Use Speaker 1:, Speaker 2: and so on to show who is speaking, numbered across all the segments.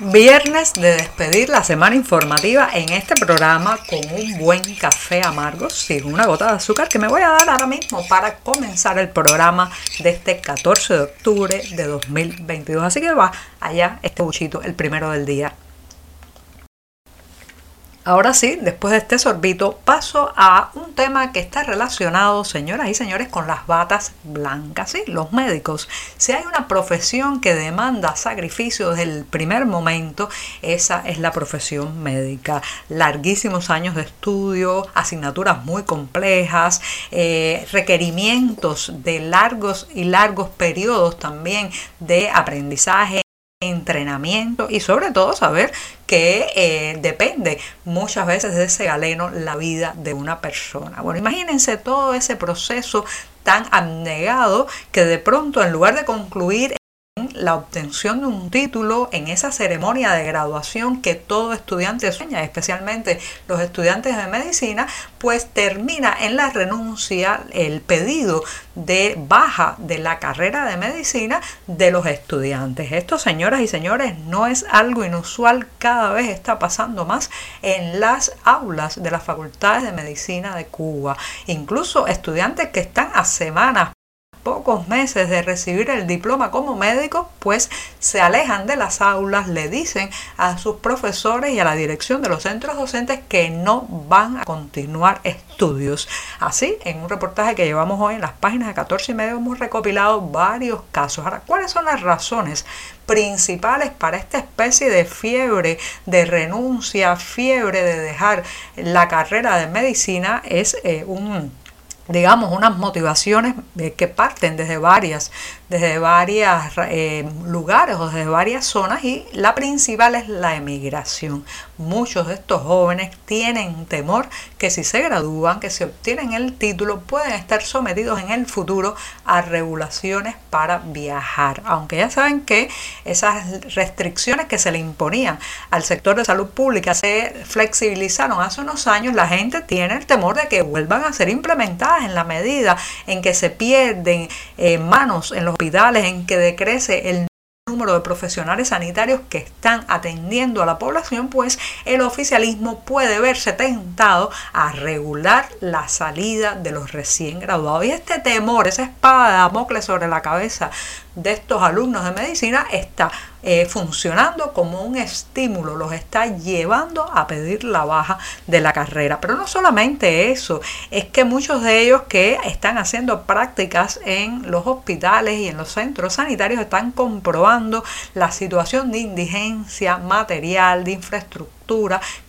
Speaker 1: Viernes de despedir la semana informativa en este programa con un buen café amargo sin una gota de azúcar que me voy a dar ahora mismo para comenzar el programa de este 14 de octubre de 2022. Así que va allá este buchito, el primero del día. Ahora sí, después de este sorbito, paso a un tema que está relacionado, señoras y señores, con las batas blancas, ¿sí? Los médicos. Si hay una profesión que demanda sacrificio desde el primer momento, esa es la profesión médica. Larguísimos años de estudio, asignaturas muy complejas, eh, requerimientos de largos y largos periodos también de aprendizaje entrenamiento y sobre todo saber que eh, depende muchas veces de ese galeno la vida de una persona. Bueno, imagínense todo ese proceso tan abnegado que de pronto en lugar de concluir la obtención de un título en esa ceremonia de graduación que todo estudiante sueña, especialmente los estudiantes de medicina, pues termina en la renuncia el pedido de baja de la carrera de medicina de los estudiantes. Esto, señoras y señores, no es algo inusual, cada vez está pasando más en las aulas de las facultades de medicina de Cuba. Incluso estudiantes que están a semanas pocos meses de recibir el diploma como médico, pues se alejan de las aulas, le dicen a sus profesores y a la dirección de los centros docentes que no van a continuar estudios. Así, en un reportaje que llevamos hoy en las páginas de 14 y medio hemos recopilado varios casos. Ahora, ¿cuáles son las razones principales para esta especie de fiebre de renuncia, fiebre de dejar la carrera de medicina? Es eh, un digamos, unas motivaciones que parten desde varias desde varios eh, lugares o desde varias zonas y la principal es la emigración. Muchos de estos jóvenes tienen temor que si se gradúan, que si obtienen el título, pueden estar sometidos en el futuro a regulaciones para viajar. Aunque ya saben que esas restricciones que se le imponían al sector de salud pública se flexibilizaron hace unos años, la gente tiene el temor de que vuelvan a ser implementadas en la medida en que se pierden eh, manos en los hospitales, en que decrece el número de profesionales sanitarios que están atendiendo a la población, pues el oficialismo puede verse tentado a regular la salida de los recién graduados. Y este temor, esa espada de Damocles sobre la cabeza de estos alumnos de medicina está eh, funcionando como un estímulo, los está llevando a pedir la baja de la carrera. Pero no solamente eso, es que muchos de ellos que están haciendo prácticas en los hospitales y en los centros sanitarios están comprobando la situación de indigencia material, de infraestructura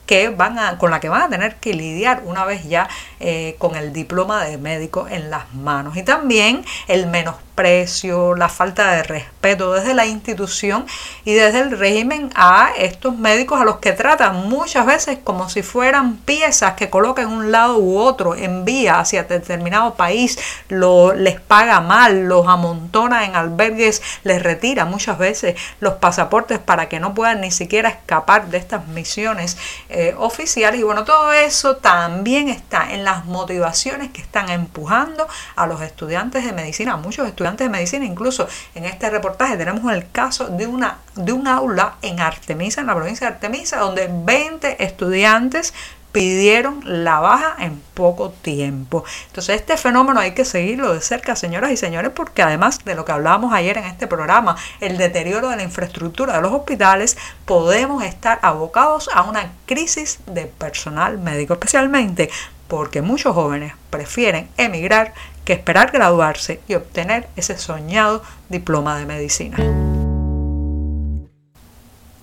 Speaker 1: que van a, con la que van a tener que lidiar una vez ya eh, con el diploma de médico en las manos. Y también el menosprecio, la falta de respeto desde la institución y desde el régimen a estos médicos a los que tratan muchas veces como si fueran piezas que colocan un lado u otro, envía hacia determinado país, lo, les paga mal, los amontona en albergues, les retira muchas veces los pasaportes para que no puedan ni siquiera escapar de estas misiones. Eh, oficiales. Y bueno, todo eso también está en las motivaciones que están empujando a los estudiantes de medicina, a muchos estudiantes de medicina. Incluso en este reportaje tenemos el caso de, una, de un aula en Artemisa, en la provincia de Artemisa, donde 20 estudiantes pidieron la baja en poco tiempo. Entonces este fenómeno hay que seguirlo de cerca, señoras y señores, porque además de lo que hablábamos ayer en este programa, el deterioro de la infraestructura de los hospitales, podemos estar abocados a una crisis de personal médico, especialmente porque muchos jóvenes prefieren emigrar que esperar graduarse y obtener ese soñado diploma de medicina.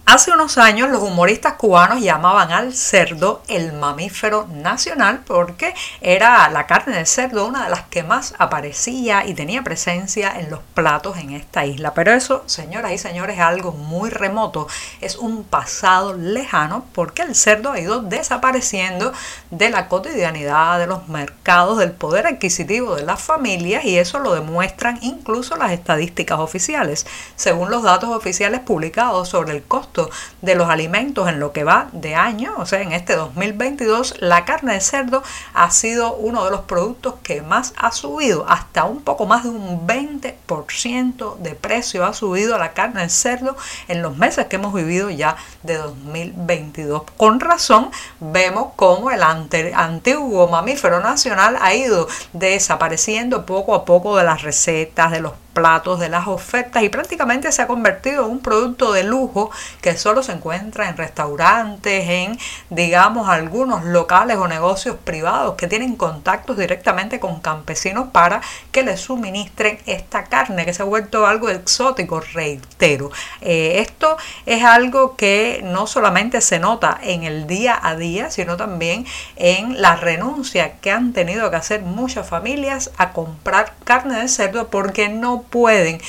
Speaker 1: Hace unos años los humoristas cubanos llamaban al cerdo el mamífero nacional porque era la carne de cerdo una de las que más aparecía y tenía presencia en los platos en esta isla. Pero eso, señoras y señores, es algo muy remoto, es un pasado lejano porque el cerdo ha ido desapareciendo de la cotidianidad, de los mercados, del poder adquisitivo de las familias y eso lo demuestran incluso las estadísticas oficiales. Según los datos oficiales publicados sobre el costo de los alimentos en lo que va de año, o sea, en este 2022, la carne de cerdo ha sido uno de los productos que más ha subido, hasta un poco más de un 20% de precio ha subido la carne de cerdo en los meses que hemos vivido ya de 2022. Con razón, vemos cómo el antiguo mamífero nacional ha ido desapareciendo poco a poco de las recetas, de los platos, de las ofertas y prácticamente se ha convertido en un producto de lujo que solo se encuentra en restaurantes, en digamos algunos locales o negocios privados que tienen contactos directamente con campesinos para que les suministren esta carne que se ha vuelto algo exótico, reitero. Eh, esto es algo que no solamente se nota en el día a día, sino también en la renuncia que han tenido que hacer muchas familias a comprar carne de cerdo porque no pueden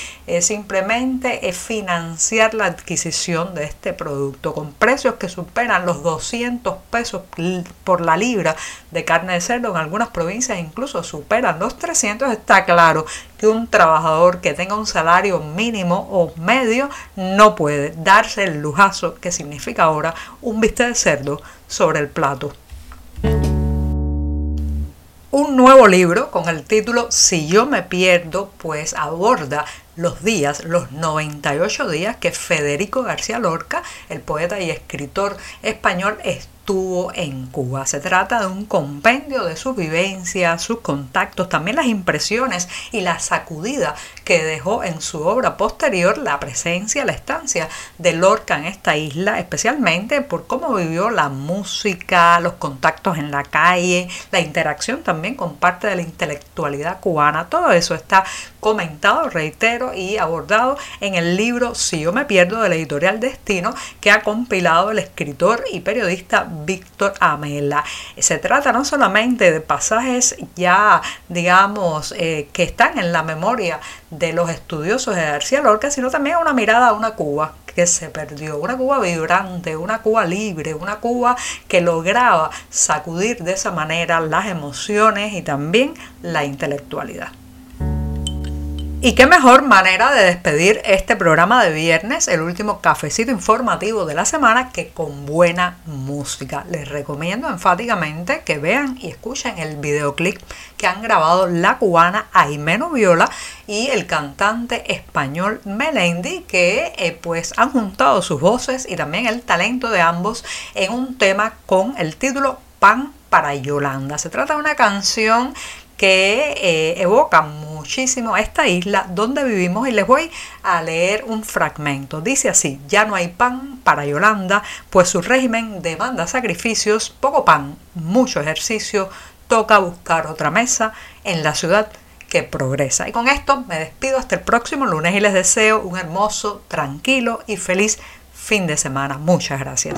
Speaker 1: simplemente financiar la adquisición de este producto con precios que superan los 200 pesos por la libra de carne de cerdo. En algunas provincias incluso superan los 300. Está claro que un trabajador que tenga un salario mínimo o medio no puede darse el lujazo que significa ahora un bistec de cerdo sobre el plato un nuevo libro con el título Si yo me pierdo, pues aborda los días, los 98 días que Federico García Lorca, el poeta y escritor español, estuvo en Cuba. Se trata de un compendio de sus vivencias, sus contactos, también las impresiones y la sacudida que dejó en su obra posterior la presencia, la estancia de Lorca en esta isla, especialmente por cómo vivió la música, los contactos en la calle, la interacción también con parte de la intelectualidad cubana. Todo eso está comentado, reitero, y abordado en el libro Si yo me pierdo de la editorial Destino que ha compilado el escritor y periodista Víctor Amela. Se trata no solamente de pasajes ya, digamos, eh, que están en la memoria de los estudiosos de García Lorca, sino también una mirada a una Cuba que se perdió, una Cuba vibrante, una Cuba libre, una Cuba que lograba sacudir de esa manera las emociones y también la intelectualidad. Y qué mejor manera de despedir este programa de viernes, el último cafecito informativo de la semana, que con buena música. Les recomiendo enfáticamente que vean y escuchen el videoclip que han grabado la cubana Aimeno Viola y el cantante español Melendi, que eh, pues han juntado sus voces y también el talento de ambos en un tema con el título Pan para Yolanda. Se trata de una canción que eh, evoca muchísimo esta isla donde vivimos y les voy a leer un fragmento. Dice así, ya no hay pan para Yolanda, pues su régimen demanda sacrificios, poco pan, mucho ejercicio, toca buscar otra mesa en la ciudad que progresa. Y con esto me despido hasta el próximo lunes y les deseo un hermoso, tranquilo y feliz fin de semana. Muchas gracias.